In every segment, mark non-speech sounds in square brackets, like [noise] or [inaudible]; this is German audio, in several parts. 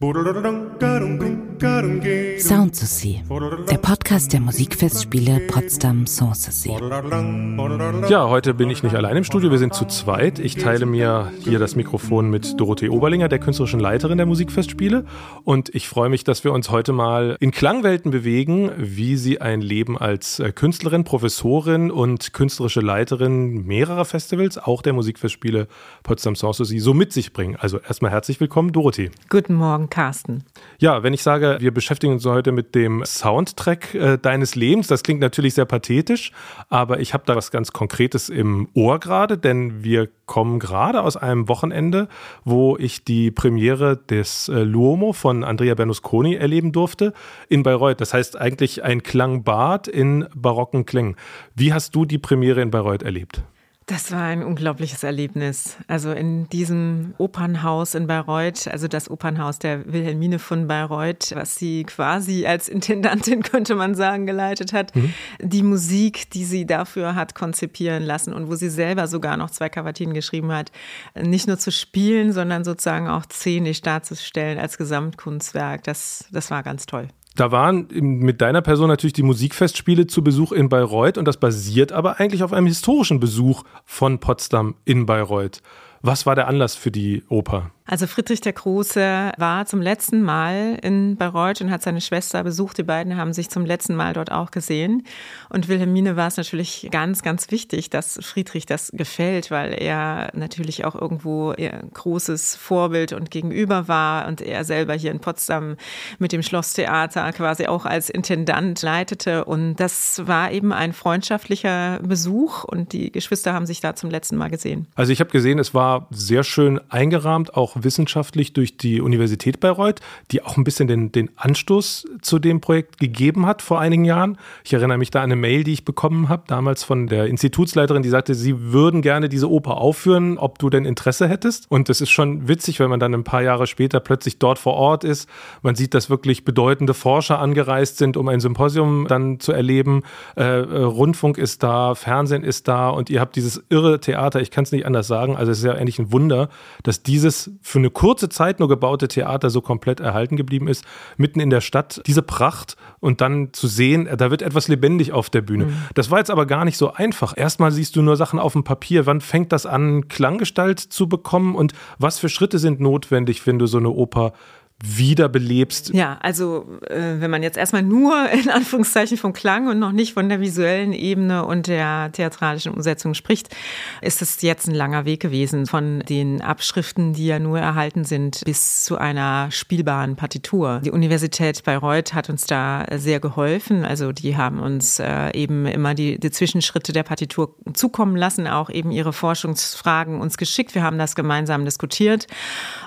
Boo doo doo doo doo, da doo doo. Sound to See, der Podcast der Musikfestspiele Potsdam Sanssouci. Ja, heute bin ich nicht allein im Studio, wir sind zu zweit. Ich teile mir hier das Mikrofon mit Dorothee Oberlinger, der künstlerischen Leiterin der Musikfestspiele. Und ich freue mich, dass wir uns heute mal in Klangwelten bewegen, wie sie ein Leben als äh, Künstlerin, Professorin und künstlerische Leiterin mehrerer Festivals, auch der Musikfestspiele Potsdam Sanssouci, so mit sich bringen. Also erstmal herzlich willkommen, Dorothee. Guten Morgen. Carsten. Ja, wenn ich sage, wir beschäftigen uns heute mit dem Soundtrack äh, deines Lebens, das klingt natürlich sehr pathetisch, aber ich habe da was ganz Konkretes im Ohr gerade, denn wir kommen gerade aus einem Wochenende, wo ich die Premiere des äh, Luomo von Andrea Bernusconi erleben durfte in Bayreuth. Das heißt eigentlich ein Klangbad in barocken Klängen. Wie hast du die Premiere in Bayreuth erlebt? Das war ein unglaubliches Erlebnis. Also in diesem Opernhaus in Bayreuth, also das Opernhaus der Wilhelmine von Bayreuth, was sie quasi als Intendantin, [laughs] könnte man sagen, geleitet hat. Mhm. Die Musik, die sie dafür hat konzipieren lassen und wo sie selber sogar noch zwei Kavatinen geschrieben hat, nicht nur zu spielen, sondern sozusagen auch szenisch darzustellen als Gesamtkunstwerk. Das, das war ganz toll. Da waren mit deiner Person natürlich die Musikfestspiele zu Besuch in Bayreuth und das basiert aber eigentlich auf einem historischen Besuch von Potsdam in Bayreuth. Was war der Anlass für die Oper? Also Friedrich der Große war zum letzten Mal in Bayreuth und hat seine Schwester besucht. Die beiden haben sich zum letzten Mal dort auch gesehen. Und Wilhelmine war es natürlich ganz, ganz wichtig, dass Friedrich das gefällt, weil er natürlich auch irgendwo ihr großes Vorbild und Gegenüber war und er selber hier in Potsdam mit dem Schlosstheater quasi auch als Intendant leitete. Und das war eben ein freundschaftlicher Besuch und die Geschwister haben sich da zum letzten Mal gesehen. Also ich habe gesehen, es war sehr schön eingerahmt, auch wissenschaftlich durch die Universität Bayreuth, die auch ein bisschen den, den Anstoß zu dem Projekt gegeben hat vor einigen Jahren. Ich erinnere mich da an eine Mail, die ich bekommen habe, damals von der Institutsleiterin, die sagte, sie würden gerne diese Oper aufführen, ob du denn Interesse hättest. Und das ist schon witzig, wenn man dann ein paar Jahre später plötzlich dort vor Ort ist. Man sieht, dass wirklich bedeutende Forscher angereist sind, um ein Symposium dann zu erleben. Äh, äh Rundfunk ist da, Fernsehen ist da und ihr habt dieses irre Theater, ich kann es nicht anders sagen. Also es ist ja eigentlich ein Wunder, dass dieses für eine kurze Zeit nur gebaute Theater so komplett erhalten geblieben ist, mitten in der Stadt, diese Pracht und dann zu sehen, da wird etwas lebendig auf der Bühne. Mhm. Das war jetzt aber gar nicht so einfach. Erstmal siehst du nur Sachen auf dem Papier. Wann fängt das an, Klanggestalt zu bekommen und was für Schritte sind notwendig, wenn du so eine Oper wiederbelebst. Ja, also äh, wenn man jetzt erstmal nur [laughs] in Anführungszeichen vom Klang und noch nicht von der visuellen Ebene und der theatralischen Umsetzung spricht, ist es jetzt ein langer Weg gewesen von den Abschriften, die ja nur erhalten sind, bis zu einer spielbaren Partitur. Die Universität Bayreuth hat uns da sehr geholfen. Also die haben uns äh, eben immer die, die Zwischenschritte der Partitur zukommen lassen, auch eben ihre Forschungsfragen uns geschickt. Wir haben das gemeinsam diskutiert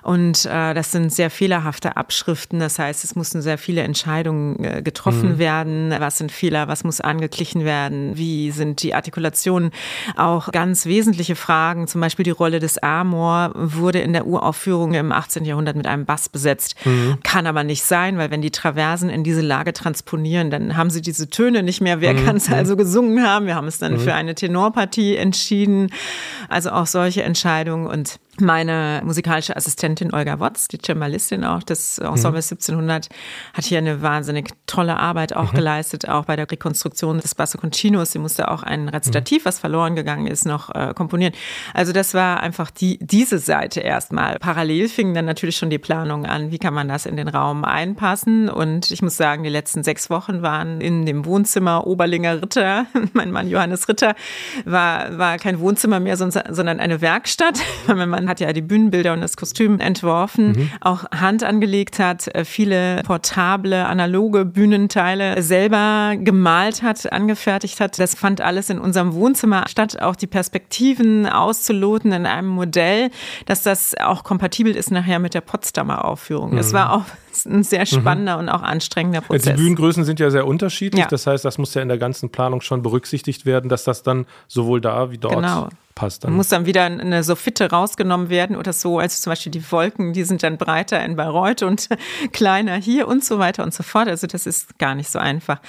und äh, das sind sehr fehlerhaft fehlerhafte Abschriften. Das heißt, es mussten sehr viele Entscheidungen äh, getroffen mhm. werden. Was sind Fehler? Was muss angeglichen werden? Wie sind die Artikulationen? Auch ganz wesentliche Fragen. Zum Beispiel die Rolle des Amor wurde in der Uraufführung im 18. Jahrhundert mit einem Bass besetzt. Mhm. Kann aber nicht sein, weil wenn die Traversen in diese Lage transponieren, dann haben sie diese Töne nicht mehr. Wer mhm. kann es also gesungen haben? Wir haben es dann mhm. für eine Tenorpartie entschieden. Also auch solche Entscheidungen und meine musikalische Assistentin Olga Wotz, die Cembalistin auch des Ensemble mhm. 1700, hat hier eine wahnsinnig tolle Arbeit auch mhm. geleistet, auch bei der Rekonstruktion des Basso Continuos. Sie musste auch ein Rezitativ, mhm. was verloren gegangen ist, noch äh, komponieren. Also das war einfach die, diese Seite erstmal. Parallel fingen dann natürlich schon die Planungen an, wie kann man das in den Raum einpassen. Und ich muss sagen, die letzten sechs Wochen waren in dem Wohnzimmer Oberlinger Ritter, [laughs] mein Mann Johannes Ritter, war, war kein Wohnzimmer mehr, sondern eine Werkstatt. [laughs] mein Mann hat ja die Bühnenbilder und das Kostüm entworfen, mhm. auch Hand angelegt hat, äh, viele portable, analoge Bühnenteile selber gemalt hat, angefertigt hat. Das fand alles in unserem Wohnzimmer statt, auch die Perspektiven auszuloten in einem Modell, dass das auch kompatibel ist nachher mit der Potsdamer Aufführung. Das mhm. war auch [laughs] ein sehr spannender mhm. und auch anstrengender Prozess. Die Bühnengrößen sind ja sehr unterschiedlich. Ja. Das heißt, das muss ja in der ganzen Planung schon berücksichtigt werden, dass das dann sowohl da wie dort genau passt. Dann. Muss dann wieder eine Soffitte rausgenommen werden oder so, als zum Beispiel die Wolken, die sind dann breiter in Bayreuth und [laughs] kleiner hier und so weiter und so fort. Also das ist gar nicht so einfach.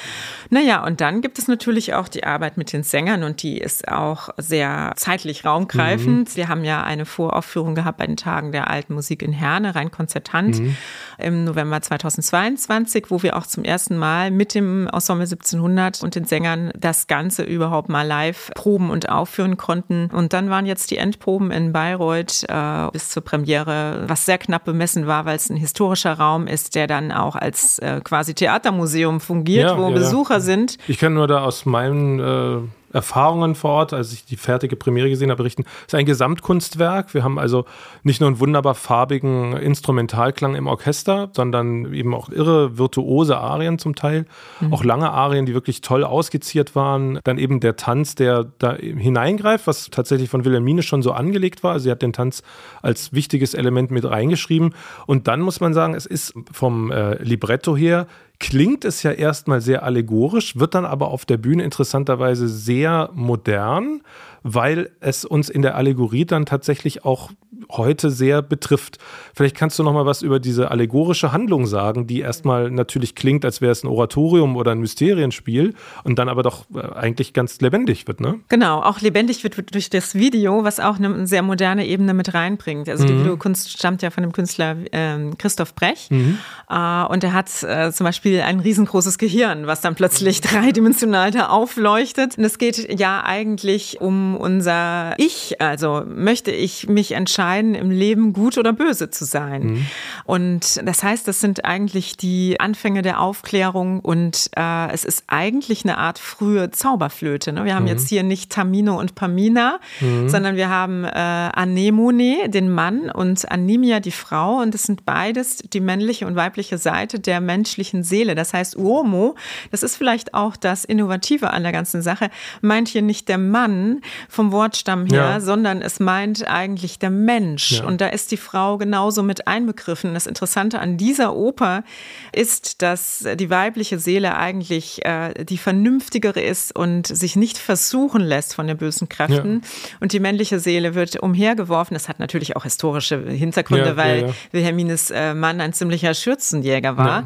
Naja, und dann gibt es natürlich auch die Arbeit mit den Sängern und die ist auch sehr zeitlich raumgreifend. Mhm. Wir haben ja eine Voraufführung gehabt bei den Tagen der alten Musik in Herne, rein konzertant, mhm. im November 2022, wo wir auch zum ersten Mal mit dem Ensemble 1700 und den Sängern das Ganze überhaupt mal live proben und aufführen konnten. Und dann waren jetzt die Endproben in Bayreuth äh, bis zur Premiere, was sehr knapp bemessen war, weil es ein historischer Raum ist, der dann auch als äh, quasi Theatermuseum fungiert, ja, wo ja, Besucher ja. sind. Ich kann nur da aus meinen äh Erfahrungen vor Ort, als ich die fertige Premiere gesehen habe, berichten. Es ist ein Gesamtkunstwerk. Wir haben also nicht nur einen wunderbar farbigen Instrumentalklang im Orchester, sondern eben auch irre virtuose Arien zum Teil. Mhm. Auch lange Arien, die wirklich toll ausgeziert waren. Dann eben der Tanz, der da hineingreift, was tatsächlich von Wilhelmine schon so angelegt war. Also sie hat den Tanz als wichtiges Element mit reingeschrieben. Und dann muss man sagen, es ist vom äh, Libretto her klingt es ja erstmal sehr allegorisch, wird dann aber auf der Bühne interessanterweise sehr modern, weil es uns in der Allegorie dann tatsächlich auch heute sehr betrifft. Vielleicht kannst du noch mal was über diese allegorische Handlung sagen, die erstmal natürlich klingt, als wäre es ein Oratorium oder ein Mysterienspiel und dann aber doch äh, eigentlich ganz lebendig wird, ne? Genau, auch lebendig wird durch das Video, was auch eine sehr moderne Ebene mit reinbringt. Also die mhm. Videokunst stammt ja von dem Künstler äh, Christoph Brech mhm. äh, und er hat äh, zum Beispiel ein riesengroßes Gehirn, was dann plötzlich [laughs] dreidimensional da aufleuchtet. Und es geht ja eigentlich um unser Ich, also möchte ich mich entscheiden, im Leben gut oder böse zu sein. Mhm. Und das heißt, das sind eigentlich die Anfänge der Aufklärung und äh, es ist eigentlich eine Art frühe Zauberflöte. Ne? Wir haben mhm. jetzt hier nicht Tamino und Pamina, mhm. sondern wir haben äh, Anemone, den Mann, und Anemia, die Frau. Und es sind beides die männliche und weibliche Seite der menschlichen Seele. Das heißt, Uomo, das ist vielleicht auch das Innovative an der ganzen Sache, meint hier nicht der Mann vom Wortstamm her, ja. sondern es meint eigentlich der Mensch. Ja. Und da ist die Frau genauso mit einbegriffen. Das Interessante an dieser Oper ist, dass die weibliche Seele eigentlich äh, die vernünftigere ist und sich nicht versuchen lässt von den bösen Kräften. Ja. Und die männliche Seele wird umhergeworfen. Das hat natürlich auch historische Hintergründe, weil Wilhelmines äh, Mann ein ziemlicher Schürzenjäger war.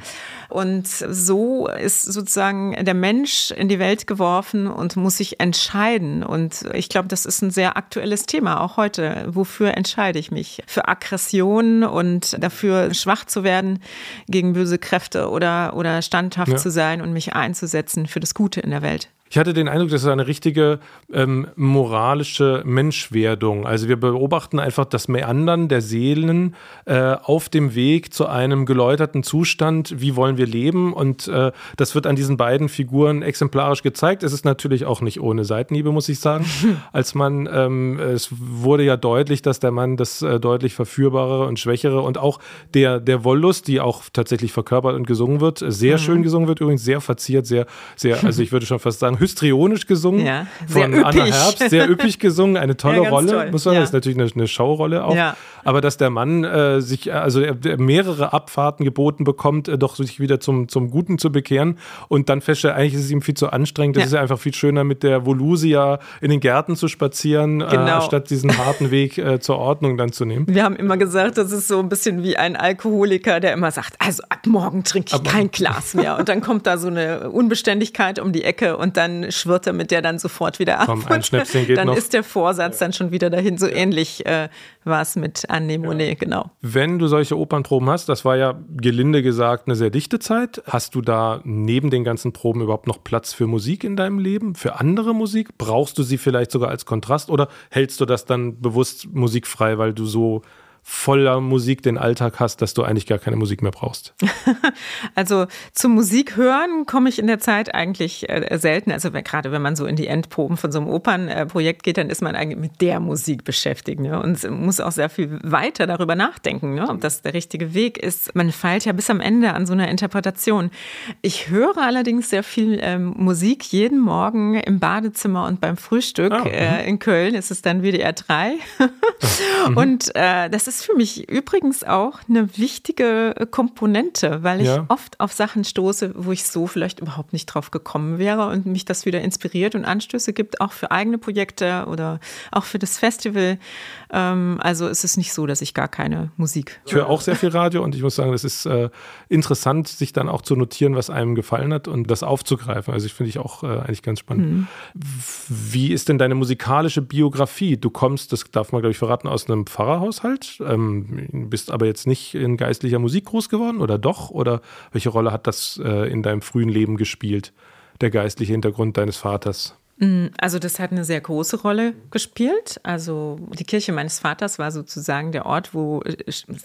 Und so ist sozusagen der Mensch in die Welt geworfen und muss sich entscheiden. Und ich glaube, das ist ein sehr aktuelles Thema, auch heute. Wofür entscheide ich mich? Für Aggression und dafür schwach zu werden gegen böse Kräfte oder, oder standhaft ja. zu sein und mich einzusetzen für das Gute in der Welt. Ich hatte den Eindruck, das ist eine richtige ähm, moralische Menschwerdung. Also wir beobachten einfach das Meandern der Seelen äh, auf dem Weg zu einem geläuterten Zustand. Wie wollen wir leben? Und äh, das wird an diesen beiden Figuren exemplarisch gezeigt. Es ist natürlich auch nicht ohne Seitenhiebe, muss ich sagen. [laughs] Als man, ähm, es wurde ja deutlich, dass der Mann das äh, deutlich verführbarere und schwächere und auch der, der Wollust, die auch tatsächlich verkörpert und gesungen wird, sehr mhm. schön gesungen wird, übrigens sehr verziert, sehr, sehr, also ich würde schon fast sagen, histrionisch gesungen ja, von üppig. Anna Herbst, sehr üppig gesungen, eine [laughs] tolle ja, Rolle, toll. muss man, ja. das ist natürlich eine, eine Showrolle auch, ja. aber dass der Mann äh, sich, also er, er mehrere Abfahrten geboten bekommt, äh, doch sich wieder zum, zum Guten zu bekehren und dann feststellt, eigentlich ist es ihm viel zu anstrengend, es ist ja einfach viel schöner mit der Volusia in den Gärten zu spazieren, äh, genau. äh, statt diesen [laughs] harten Weg äh, zur Ordnung dann zu nehmen. Wir haben immer gesagt, das ist so ein bisschen wie ein Alkoholiker, der immer sagt, also ab morgen trinke ich aber kein Glas mehr und dann kommt da so eine Unbeständigkeit um die Ecke und dann dann schwirrt er mit der dann sofort wieder ab. Komm, ein Schnäpschen geht dann noch. ist der Vorsatz dann schon wieder dahin. So ähnlich äh, war es mit Anemone, ja. genau. Wenn du solche Opernproben hast, das war ja gelinde gesagt eine sehr dichte Zeit. Hast du da neben den ganzen Proben überhaupt noch Platz für Musik in deinem Leben? Für andere Musik? Brauchst du sie vielleicht sogar als Kontrast oder hältst du das dann bewusst musikfrei, weil du so voller Musik den Alltag hast, dass du eigentlich gar keine Musik mehr brauchst? [laughs] also zum Musik hören komme ich in der Zeit eigentlich äh, selten. Also gerade wenn man so in die Endproben von so einem Opernprojekt geht, dann ist man eigentlich mit der Musik beschäftigt ne? und muss auch sehr viel weiter darüber nachdenken, ne? ob das der richtige Weg ist. Man feilt ja bis am Ende an so einer Interpretation. Ich höre allerdings sehr viel ähm, Musik jeden Morgen im Badezimmer und beim Frühstück. Oh, äh, in Köln ist es dann WDR 3. [laughs] mhm. Und äh, das ist ist für mich übrigens auch eine wichtige äh, Komponente, weil ich ja. oft auf Sachen stoße, wo ich so vielleicht überhaupt nicht drauf gekommen wäre und mich das wieder inspiriert und Anstöße gibt, auch für eigene Projekte oder auch für das Festival. Ähm, also es ist nicht so, dass ich gar keine Musik. Ich höre auch sehr viel Radio und ich muss sagen, es ist äh, interessant, sich dann auch zu notieren, was einem gefallen hat und das aufzugreifen. Also ich finde ich auch äh, eigentlich ganz spannend. Mhm. Wie ist denn deine musikalische Biografie? Du kommst, das darf man glaube ich verraten, aus einem Pfarrerhaushalt, ähm, bist aber jetzt nicht in geistlicher Musik groß geworden oder doch? Oder welche Rolle hat das äh, in deinem frühen Leben gespielt, der geistliche Hintergrund deines Vaters? Mm, also das hat eine sehr große Rolle gespielt. Also die Kirche meines Vaters war sozusagen der Ort, wo,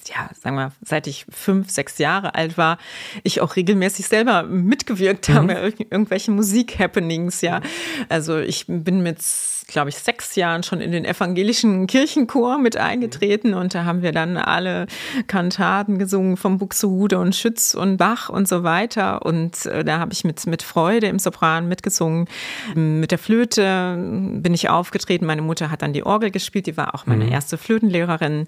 ja, sagen wir, seit ich fünf, sechs Jahre alt war, ich auch regelmäßig selber mitgewirkt habe, mhm. irgendwelche Musik-Happenings, ja. Also ich bin mit glaube ich, sechs Jahren schon in den evangelischen Kirchenchor mit eingetreten und da haben wir dann alle Kantaten gesungen vom Buxtehude und Schütz und Bach und so weiter und äh, da habe ich mit, mit Freude im Sopran mitgesungen. Mit der Flöte bin ich aufgetreten. Meine Mutter hat dann die Orgel gespielt, die war auch meine mhm. erste Flötenlehrerin.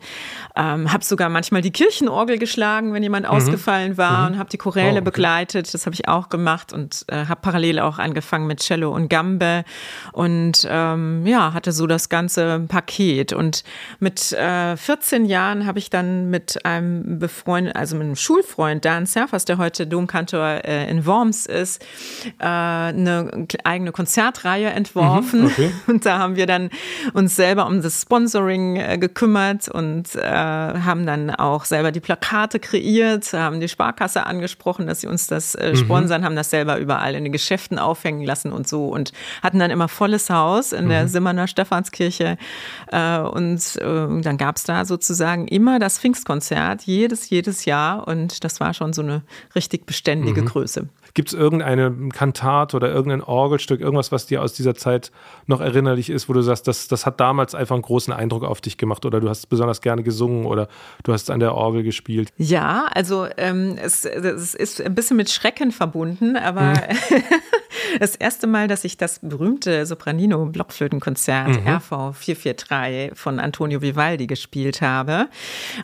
Ähm, habe sogar manchmal die Kirchenorgel geschlagen, wenn jemand mhm. ausgefallen war mhm. und habe die Choräle oh, okay. begleitet. Das habe ich auch gemacht und äh, habe parallel auch angefangen mit Cello und Gambe und ähm, ja, hatte so das ganze Paket. Und mit äh, 14 Jahren habe ich dann mit einem Befreund, also mit einem Schulfreund, Dan Surfers, der heute Domkantor äh, in Worms ist, äh, eine eigene Konzertreihe entworfen. Mhm, okay. [laughs] Und da haben wir dann uns selber um das Sponsoring äh, gekümmert und äh, haben dann auch selber die Plakate kreiert, haben die Sparkasse angesprochen, dass sie uns das äh, mhm. sponsern, mhm. haben das selber überall in den Geschäften aufhängen lassen und so und hatten dann immer volles Haus in der der mhm. Simmerner Stephanskirche. Äh, und äh, dann gab es da sozusagen immer das Pfingstkonzert, jedes, jedes Jahr. Und das war schon so eine richtig beständige mhm. Größe. Gibt es irgendeine Kantate oder irgendein Orgelstück, irgendwas, was dir aus dieser Zeit noch erinnerlich ist, wo du sagst, das, das hat damals einfach einen großen Eindruck auf dich gemacht oder du hast besonders gerne gesungen oder du hast an der Orgel gespielt? Ja, also ähm, es, es ist ein bisschen mit Schrecken verbunden, aber mhm. [laughs] das erste Mal, dass ich das berühmte Sopranino-Blockflötenkonzert mhm. RV 443 von Antonio Vivaldi gespielt habe,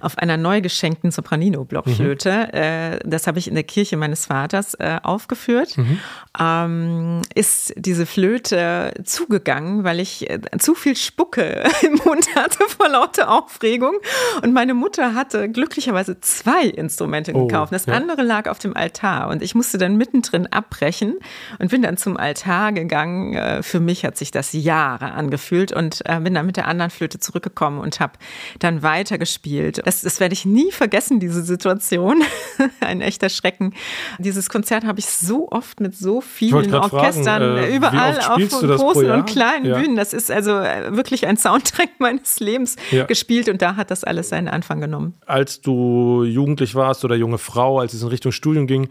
auf einer neu geschenkten Sopranino-Blockflöte. Mhm. Äh, das habe ich in der Kirche meines Vaters äh, aufgeführt. Mhm. Ähm, ist diese Flöte zugegangen, weil ich äh, zu viel Spucke [laughs] im Mund hatte vor lauter Aufregung. Und meine Mutter hatte glücklicherweise zwei Instrumente oh, gekauft. Das ja. andere lag auf dem Altar und ich musste dann mittendrin abbrechen und bin dann zum Altar gegangen. Äh, für mich hat sich das Jahre angefühlt und äh, bin dann mit der anderen Flöte zurückgekommen und habe dann weitergespielt. Das, das werde ich nie vergessen, diese Situation. [laughs] Ein echter Schrecken. Dieses Konzert habe ich so oft mit so vielen Orchestern fragen, äh, überall auf großen und kleinen ja. Bühnen. Das ist also äh, wirklich ein Soundtrack [laughs] meines Lebens ja. gespielt und da hat das alles seinen Anfang genommen. Als du jugendlich warst oder junge Frau, als es in Richtung Studium ging,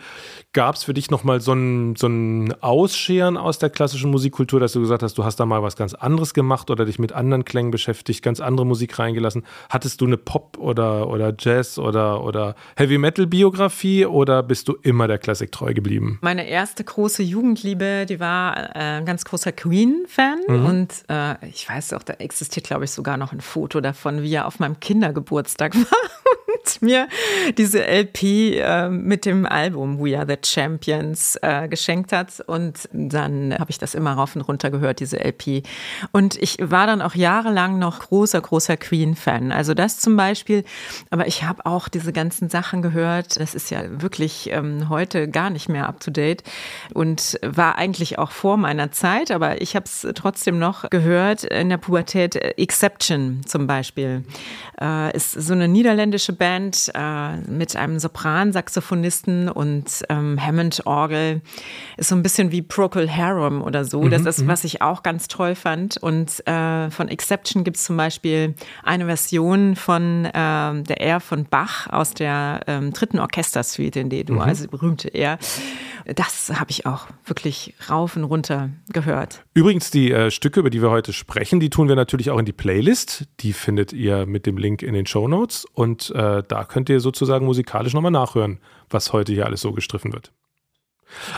gab es für dich nochmal so ein, so ein Ausscheren aus der klassischen Musikkultur, dass du gesagt hast, du hast da mal was ganz anderes gemacht oder dich mit anderen Klängen beschäftigt, ganz andere Musik reingelassen? Hattest du eine Pop- oder, oder Jazz- oder, oder Heavy-Metal-Biografie oder bist du immer der Klassik treu geblieben? Meine erste große Jugendliebe, die war äh, ein ganz großer Queen-Fan mhm. und äh, ich weiß auch, da existiert, glaube ich, sogar noch ein Foto davon, wie er auf meinem Kindergeburtstag [laughs] war und mir diese LP äh, mit dem Album We Are the Champions äh, geschenkt hat. Und dann habe ich das immer rauf und runter gehört, diese LP. Und ich war dann auch jahrelang noch großer, großer Queen-Fan. Also das zum Beispiel. Aber ich habe auch diese ganzen Sachen gehört. Das ist ja wirklich ähm, heute gar nicht mehr up to date und war eigentlich auch vor meiner Zeit. Aber ich habe es trotzdem noch gehört in der Pubertät. Exception zum Beispiel äh, ist so eine niederländische Band äh, mit einem Sopran-Saxophonisten und ähm, Hammond-Orgel. Ist so ein bisschen wie Procol Harum oder so. Mhm, das ist, mhm. was ich auch ganz toll fand. Und äh, von Exception gibt es zum Beispiel eine Version von äh, der Air von Bach aus der ähm, dritten Orchestersuite in D-Dur, mhm. also berühmte Air. Das habe ich auch wirklich rauf und runter gehört. Übrigens, die äh, Stücke, über die wir heute sprechen, die tun wir natürlich auch in die Playlist. Die findet ihr mit dem Link in den Show Notes. Und äh, da könnt ihr sozusagen musikalisch nochmal nachhören, was heute hier alles so gestriffen wird.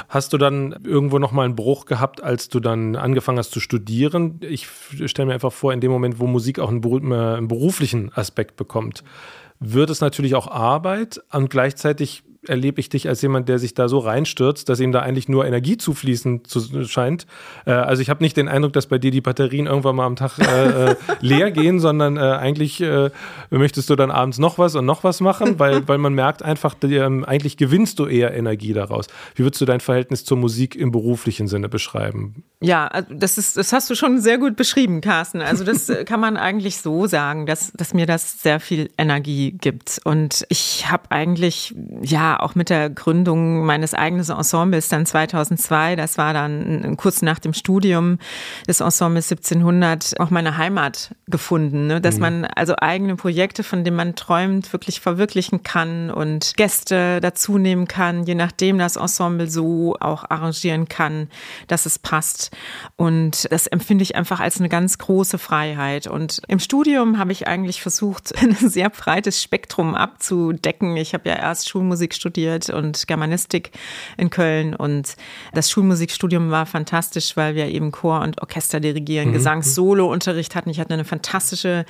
Hast du dann irgendwo nochmal einen Bruch gehabt, als du dann angefangen hast zu studieren? Ich stelle mir einfach vor, in dem Moment, wo Musik auch einen, beruflichen Aspekt bekommt, wird es natürlich auch Arbeit und gleichzeitig erlebe ich dich als jemand, der sich da so reinstürzt, dass ihm da eigentlich nur Energie zufließen zu, scheint. Äh, also ich habe nicht den Eindruck, dass bei dir die Batterien irgendwann mal am Tag äh, äh leer gehen, sondern äh, eigentlich äh, möchtest du dann abends noch was und noch was machen, weil, [laughs] weil man merkt einfach, ähm, eigentlich gewinnst du eher Energie daraus. Wie würdest du dein Verhältnis zur Musik im beruflichen Sinne beschreiben? Ja, also das ist, das hast du schon sehr gut beschrieben, Carsten. Also das äh, kann man eigentlich so sagen, dass, dass mir das sehr viel Energie gibt. Und ich habe eigentlich, ja, auch mit der Gründung meines eigenen Ensembles dann 2002, das war dann kurz nach dem Studium des Ensembles 1700, auch meine Heimat gefunden, ne? dass mhm. man also eigene Projekte, von denen man träumt, wirklich verwirklichen kann und Gäste dazu nehmen kann, je nachdem das Ensemble so auch arrangieren kann, dass es passt. Und das empfinde ich einfach als eine ganz große Freiheit. Und im Studium habe ich eigentlich versucht, [laughs] ein sehr breites Spektrum abzudecken. Ich habe ja erst Schulmusik studiert und Germanistik in Köln. Und das Schulmusikstudium war fantastisch, weil wir eben Chor und Orchester dirigieren, mhm. Gesangs-Solo-Unterricht hatten. Ich hatte eine fantastische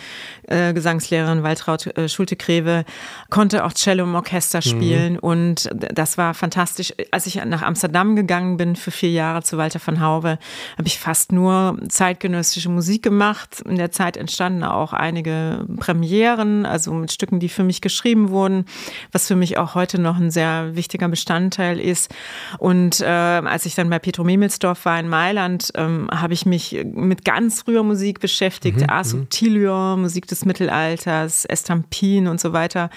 äh, Gesangslehrerin, Waltraud äh, Schulte-Krewe, konnte auch Cello im Orchester mhm. spielen. Mhm. Und das war fantastisch. Als ich nach Amsterdam gegangen bin für vier Jahre zu Walter von Hauwe, habe ich fast nur zeitgenössische Musik gemacht. In der Zeit entstanden auch einige Premieren, also mit Stücken, die für mich geschrieben wurden, was für mich auch heute noch ein sehr wichtiger Bestandteil ist. Und äh, als ich dann bei Petro Memelsdorf war in Mailand, ähm, habe ich mich mit ganz früher Musik beschäftigt, mhm, Asubtilior, mhm. Musik des Mittelalters, Estampin und so weiter.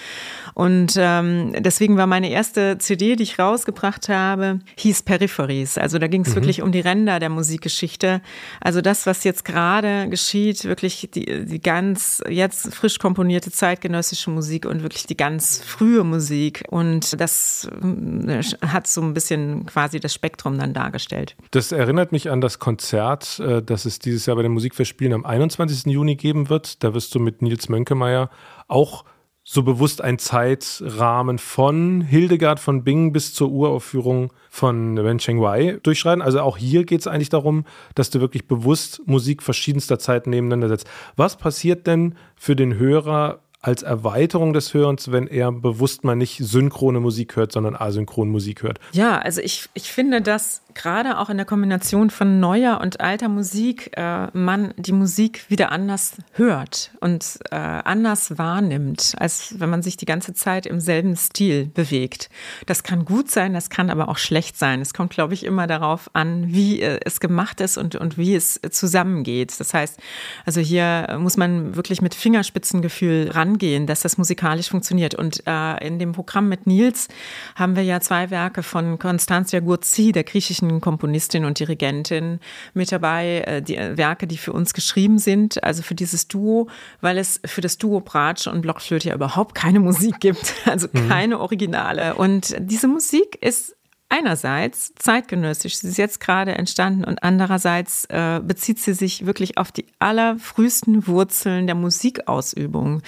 Und ähm, deswegen war meine erste CD, die ich rausgebracht habe, hieß Peripheries. Also da ging es mhm. wirklich um die Ränder der Musikgeschichte. Also das, was jetzt gerade geschieht, wirklich die, die ganz jetzt frisch komponierte zeitgenössische Musik und wirklich die ganz frühe Musik. Und das äh, hat so ein bisschen quasi das Spektrum dann dargestellt. Das erinnert mich an das Konzert, äh, das es dieses Jahr bei den Musikfestspielen am 21. Juni geben wird. Da wirst du mit Nils Mönkemeyer auch so bewusst ein Zeitrahmen von Hildegard von Bingen bis zur Uraufführung von Wen Cheng Wei durchschreiten. Also auch hier geht es eigentlich darum, dass du wirklich bewusst Musik verschiedenster Zeiten nebeneinander setzt. Was passiert denn für den Hörer, als Erweiterung des Hörens, wenn er bewusst mal nicht synchrone Musik hört, sondern asynchron Musik hört. Ja, also ich, ich finde, dass gerade auch in der Kombination von neuer und alter Musik äh, man die Musik wieder anders hört und äh, anders wahrnimmt, als wenn man sich die ganze Zeit im selben Stil bewegt. Das kann gut sein, das kann aber auch schlecht sein. Es kommt, glaube ich, immer darauf an, wie äh, es gemacht ist und, und wie es zusammengeht. Das heißt, also hier muss man wirklich mit Fingerspitzengefühl ran angehen, dass das musikalisch funktioniert. Und äh, in dem Programm mit Nils haben wir ja zwei Werke von Constantia Gurzi, der griechischen Komponistin und Dirigentin, mit dabei. Äh, die äh, Werke, die für uns geschrieben sind, also für dieses Duo, weil es für das Duo Bratsch und Blockflöte ja überhaupt keine [laughs] Musik gibt, also mhm. keine Originale. Und diese Musik ist einerseits zeitgenössisch, sie ist jetzt gerade entstanden und andererseits äh, bezieht sie sich wirklich auf die allerfrühesten Wurzeln der Musikausübung.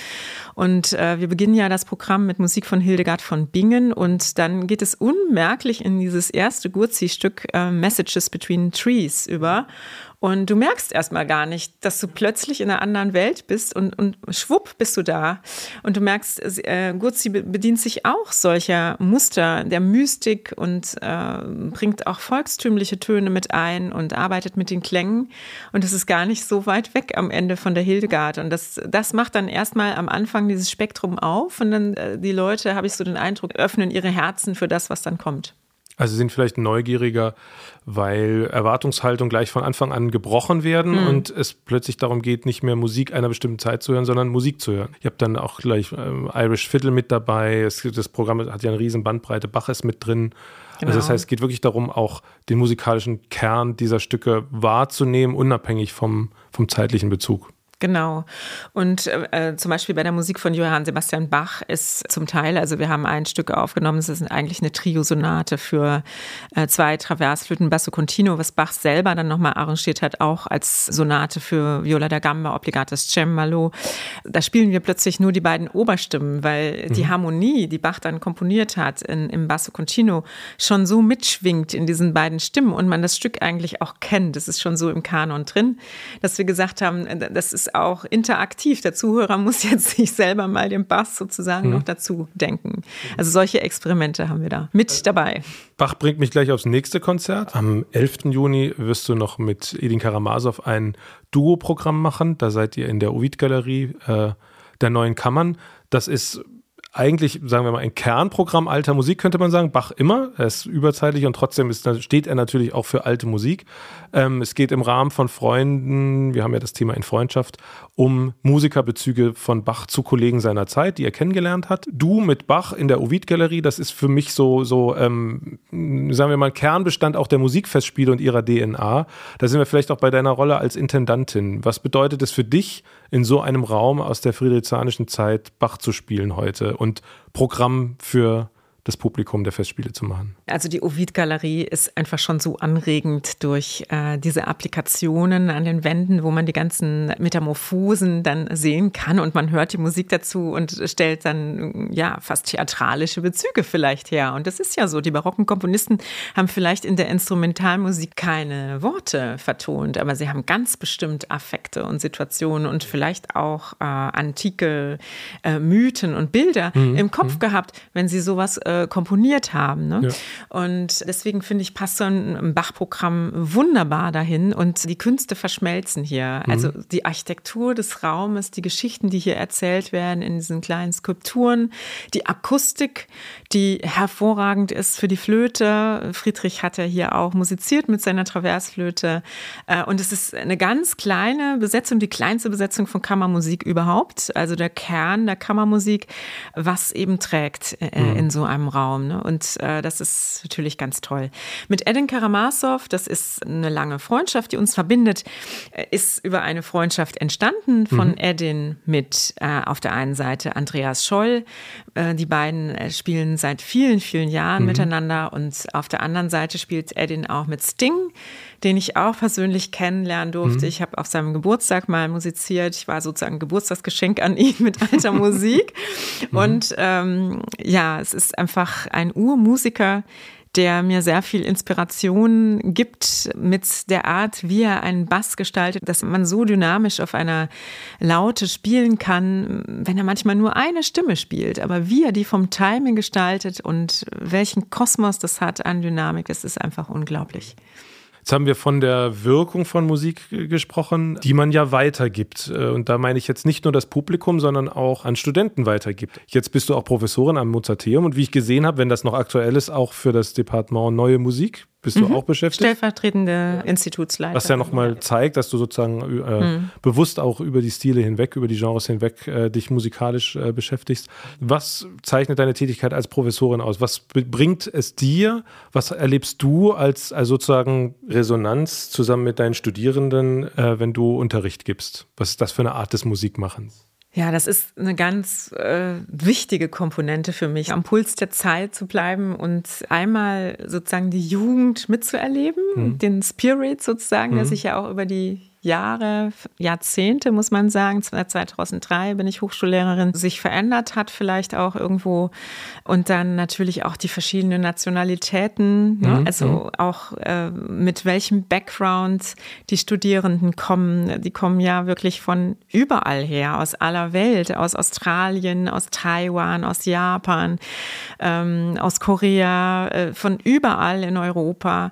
Und äh, wir beginnen ja das Programm mit Musik von Hildegard von Bingen und dann geht es unmerklich in dieses erste Gurzi-Stück äh, Messages Between Trees über. Und du merkst erstmal gar nicht, dass du plötzlich in einer anderen Welt bist und, und schwupp bist du da. Und du merkst, äh, Gurzi bedient sich auch solcher Muster der Mystik und äh, bringt auch volkstümliche Töne mit ein und arbeitet mit den Klängen. Und es ist gar nicht so weit weg am Ende von der Hildegard. Und das, das macht dann erstmal am Anfang dieses Spektrum auf und dann äh, die Leute, habe ich so den Eindruck, öffnen ihre Herzen für das, was dann kommt. Also sind vielleicht neugieriger, weil Erwartungshaltung gleich von Anfang an gebrochen werden mhm. und es plötzlich darum geht, nicht mehr Musik einer bestimmten Zeit zu hören, sondern Musik zu hören. Ich habe dann auch gleich ähm, Irish Fiddle mit dabei. Es, das Programm hat ja eine riesen Bandbreite. Bach ist mit drin. Genau. Also das heißt, es geht wirklich darum, auch den musikalischen Kern dieser Stücke wahrzunehmen, unabhängig vom, vom zeitlichen Bezug. Genau. Und äh, zum Beispiel bei der Musik von Johann Sebastian Bach ist zum Teil, also wir haben ein Stück aufgenommen, es ist eigentlich eine Triosonate für äh, zwei Traversflöten Basso Continuo, was Bach selber dann nochmal arrangiert hat, auch als Sonate für Viola da Gamba, Obligates Cembalo. Da spielen wir plötzlich nur die beiden Oberstimmen, weil mhm. die Harmonie, die Bach dann komponiert hat in, im Basso Continuo, schon so mitschwingt in diesen beiden Stimmen und man das Stück eigentlich auch kennt. Das ist schon so im Kanon drin, dass wir gesagt haben, das ist auch interaktiv. Der Zuhörer muss jetzt sich selber mal den Bass sozusagen mhm. noch dazu denken. Also solche Experimente haben wir da mit dabei. Bach bringt mich gleich aufs nächste Konzert. Am 11. Juni wirst du noch mit Edin Karamasow ein Duo-Programm machen. Da seid ihr in der Ovid-Galerie äh, der Neuen Kammern. Das ist eigentlich, sagen wir mal, ein Kernprogramm alter Musik, könnte man sagen. Bach immer, er ist überzeitlich und trotzdem ist, steht er natürlich auch für alte Musik. Ähm, es geht im Rahmen von Freunden, wir haben ja das Thema in Freundschaft, um Musikerbezüge von Bach zu Kollegen seiner Zeit, die er kennengelernt hat. Du mit Bach in der Ovid-Galerie, das ist für mich so, so ähm, sagen wir mal, Kernbestand auch der Musikfestspiele und ihrer DNA. Da sind wir vielleicht auch bei deiner Rolle als Intendantin. Was bedeutet es für dich, in so einem Raum aus der friedrichshanischen Zeit Bach zu spielen heute und Programm für das Publikum der Festspiele zu machen. Also die Ovid-Galerie ist einfach schon so anregend durch äh, diese Applikationen an den Wänden, wo man die ganzen Metamorphosen dann sehen kann und man hört die Musik dazu und stellt dann ja fast theatralische Bezüge vielleicht her. Und das ist ja so. Die barocken Komponisten haben vielleicht in der Instrumentalmusik keine Worte vertont, aber sie haben ganz bestimmt Affekte und Situationen und vielleicht auch äh, antike äh, Mythen und Bilder mhm. im Kopf mhm. gehabt, wenn sie sowas äh, äh, komponiert haben. Ne? Ja. Und deswegen finde ich, passt so ein Bach-Programm wunderbar dahin und die Künste verschmelzen hier. Mhm. Also die Architektur des Raumes, die Geschichten, die hier erzählt werden in diesen kleinen Skulpturen, die Akustik, die hervorragend ist für die Flöte. Friedrich hat ja hier auch musiziert mit seiner Traversflöte. Äh, und es ist eine ganz kleine Besetzung, die kleinste Besetzung von Kammermusik überhaupt. Also der Kern der Kammermusik, was eben trägt äh, mhm. in so einem Raum. Ne? Und äh, das ist natürlich ganz toll. Mit Edin Karamasow, das ist eine lange Freundschaft, die uns verbindet, äh, ist über eine Freundschaft entstanden von mhm. Edin mit äh, auf der einen Seite Andreas Scholl. Äh, die beiden äh, spielen seit vielen, vielen Jahren mhm. miteinander und auf der anderen Seite spielt Edin auch mit Sting den ich auch persönlich kennenlernen durfte. Mhm. Ich habe auf seinem Geburtstag mal musiziert. Ich war sozusagen Geburtstagsgeschenk an ihn mit alter [laughs] Musik. Mhm. Und ähm, ja, es ist einfach ein Urmusiker, der mir sehr viel Inspiration gibt mit der Art, wie er einen Bass gestaltet, dass man so dynamisch auf einer Laute spielen kann, wenn er manchmal nur eine Stimme spielt. Aber wie er die vom Timing gestaltet und welchen Kosmos das hat an Dynamik, das ist einfach unglaublich. Jetzt haben wir von der Wirkung von Musik gesprochen, die man ja weitergibt. Äh, und da meine ich jetzt nicht nur das Publikum, sondern auch an Studenten weitergibt. Jetzt bist du auch Professorin am Mozarteum und wie ich gesehen habe, wenn das noch aktuell ist, auch für das Departement Neue Musik bist mhm. du auch beschäftigt? Stellvertretende Institutsleiter. Was ja nochmal zeigt, dass du sozusagen äh, mhm. bewusst auch über die Stile hinweg, über die Genres hinweg äh, dich musikalisch äh, beschäftigst. Was zeichnet deine Tätigkeit als Professorin aus? Was bringt es dir? Was erlebst du als, als sozusagen Resonanz zusammen mit deinen Studierenden, äh, wenn du Unterricht gibst? Was ist das für eine Art des Musikmachens? Ja, das ist eine ganz äh, wichtige Komponente für mich, am Puls der Zeit zu bleiben und einmal sozusagen die Jugend mitzuerleben, mhm. den Spirit sozusagen, mhm. der sich ja auch über die Jahre, Jahrzehnte, muss man sagen, seit 2003 bin ich Hochschullehrerin, sich verändert hat vielleicht auch irgendwo. Und dann natürlich auch die verschiedenen Nationalitäten, ne? mhm. also mhm. auch äh, mit welchem Background die Studierenden kommen. Die kommen ja wirklich von überall her, aus aller Welt, aus Australien, aus Taiwan, aus Japan, ähm, aus Korea, äh, von überall in Europa.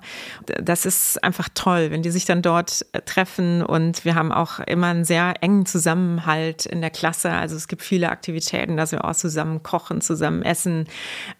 Das ist einfach toll, wenn die sich dann dort äh, und wir haben auch immer einen sehr engen Zusammenhalt in der Klasse. Also es gibt viele Aktivitäten, dass wir auch zusammen kochen, zusammen essen,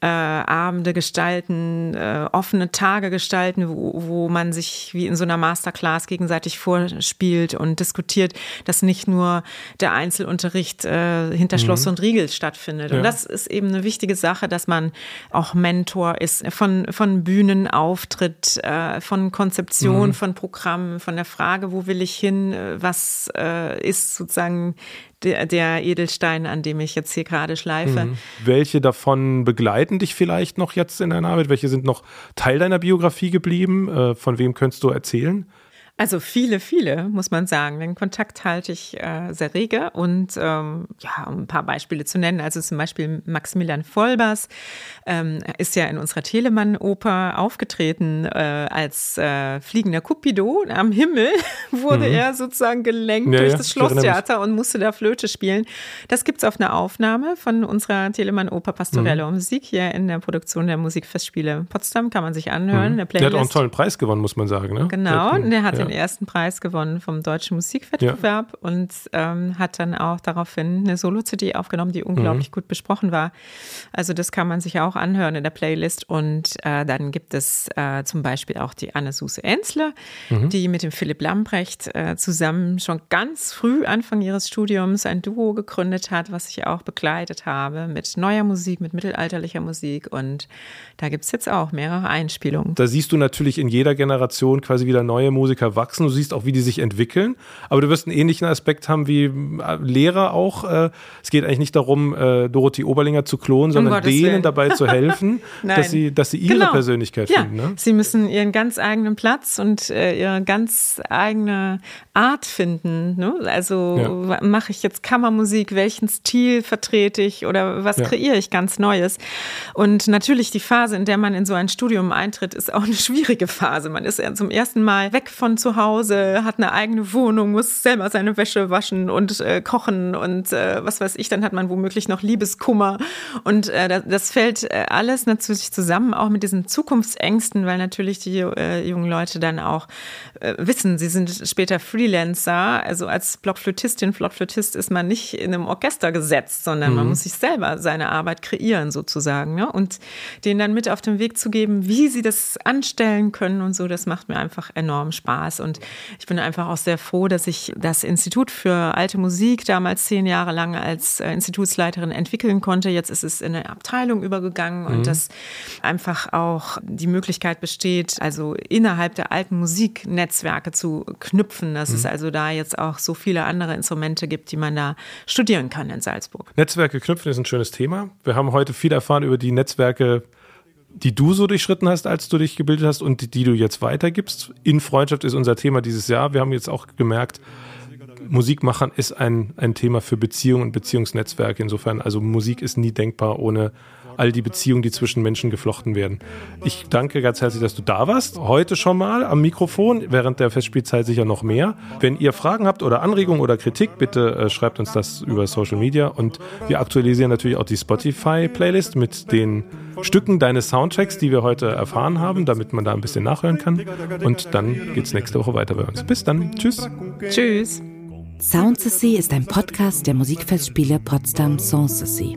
äh, Abende gestalten, äh, offene Tage gestalten, wo, wo man sich wie in so einer Masterclass gegenseitig vorspielt und diskutiert, dass nicht nur der Einzelunterricht äh, hinter Schloss mhm. und Riegel stattfindet. Ja. Und das ist eben eine wichtige Sache, dass man auch Mentor ist von, von Bühnenauftritt, äh, von Konzeption, mhm. von Programmen, von der Frage, wo will ich mich hin, was äh, ist sozusagen der, der, Edelstein, an dem ich jetzt hier gerade schleife. Mhm. Welche davon begleiten dich vielleicht noch jetzt in deiner Arbeit? Welche sind noch Teil deiner Biografie geblieben? Äh, von wem könntest du erzählen? Also viele, viele, muss man sagen. Den Kontakt halte ich äh, sehr rege. Und ähm, ja, um ein paar Beispiele zu nennen, also zum Beispiel Maximilian Vollbers ähm, ist ja in unserer Telemann-Oper aufgetreten äh, als äh, fliegender Cupido. Am Himmel [laughs] wurde mhm. er sozusagen gelenkt ja, durch ja, das Schlosstheater und musste da Flöte spielen. Das gibt es auf einer Aufnahme von unserer Telemann-Oper Pastorelle mhm. Musik hier in der Produktion der Musikfestspiele Potsdam. Kann man sich anhören. Mhm. Der hat auch einen tollen Preis gewonnen, muss man sagen. Ne? Genau, der, der hat den ersten Preis gewonnen vom Deutschen Musikwettbewerb ja. und ähm, hat dann auch daraufhin eine Solo-CD aufgenommen, die unglaublich mhm. gut besprochen war. Also das kann man sich auch anhören in der Playlist. Und äh, dann gibt es äh, zum Beispiel auch die Anne-Suse Enzler, mhm. die mit dem Philipp Lambrecht äh, zusammen schon ganz früh Anfang ihres Studiums ein Duo gegründet hat, was ich auch begleitet habe mit neuer Musik, mit mittelalterlicher Musik. Und da gibt es jetzt auch mehrere Einspielungen. Da siehst du natürlich in jeder Generation quasi wieder neue Musiker wachsen. Du siehst auch, wie die sich entwickeln. Aber du wirst einen ähnlichen Aspekt haben wie äh, Lehrer auch. Äh, es geht eigentlich nicht darum, äh, Dorothee Oberlinger zu klonen, sondern um denen Willen. dabei zu helfen, [laughs] dass, sie, dass sie ihre genau. Persönlichkeit ja. finden. Ne? Sie müssen ihren ganz eigenen Platz und ihre ganz eigene Art finden. Ne? Also ja. mache ich jetzt Kammermusik, welchen Stil vertrete ich oder was ja. kreiere ich ganz Neues? Und natürlich die Phase, in der man in so ein Studium eintritt, ist auch eine [laughs] schwierige Phase. Man ist ja zum ersten Mal weg von zu Hause, hat eine eigene Wohnung, muss selber seine Wäsche waschen und äh, kochen und äh, was weiß ich, dann hat man womöglich noch Liebeskummer. Und äh, das fällt äh, alles natürlich zusammen, auch mit diesen Zukunftsängsten, weil natürlich die äh, jungen Leute dann auch äh, wissen, sie sind später Freelancer. Also als Blockflötistin, Blockflötist ist man nicht in einem Orchester gesetzt, sondern mhm. man muss sich selber seine Arbeit kreieren sozusagen. Ne? Und denen dann mit auf den Weg zu geben, wie sie das anstellen können und so, das macht mir einfach enorm Spaß. Und ich bin einfach auch sehr froh, dass ich das Institut für alte Musik damals zehn Jahre lang als äh, Institutsleiterin entwickeln konnte. Jetzt ist es in eine Abteilung übergegangen und mhm. dass einfach auch die Möglichkeit besteht, also innerhalb der alten Musiknetzwerke zu knüpfen, dass mhm. es also da jetzt auch so viele andere Instrumente gibt, die man da studieren kann in Salzburg. Netzwerke knüpfen ist ein schönes Thema. Wir haben heute viel erfahren über die Netzwerke die du so durchschritten hast, als du dich gebildet hast und die, die du jetzt weitergibst. In Freundschaft ist unser Thema dieses Jahr. Wir haben jetzt auch gemerkt, Musik machen ist ein, ein Thema für Beziehungen und Beziehungsnetzwerke. Insofern, also Musik ist nie denkbar ohne all die Beziehungen, die zwischen Menschen geflochten werden. Ich danke ganz herzlich, dass du da warst. Heute schon mal am Mikrofon, während der Festspielzeit sicher noch mehr. Wenn ihr Fragen habt oder Anregungen oder Kritik, bitte äh, schreibt uns das über Social Media und wir aktualisieren natürlich auch die Spotify-Playlist mit den Stücken deines Soundtracks, die wir heute erfahren haben, damit man da ein bisschen nachhören kann. Und dann geht es nächste Woche weiter bei uns. Bis dann. Tschüss. Tschüss. Soundsessy ist ein Podcast der Musikfestspiele Potsdam Sanssouci.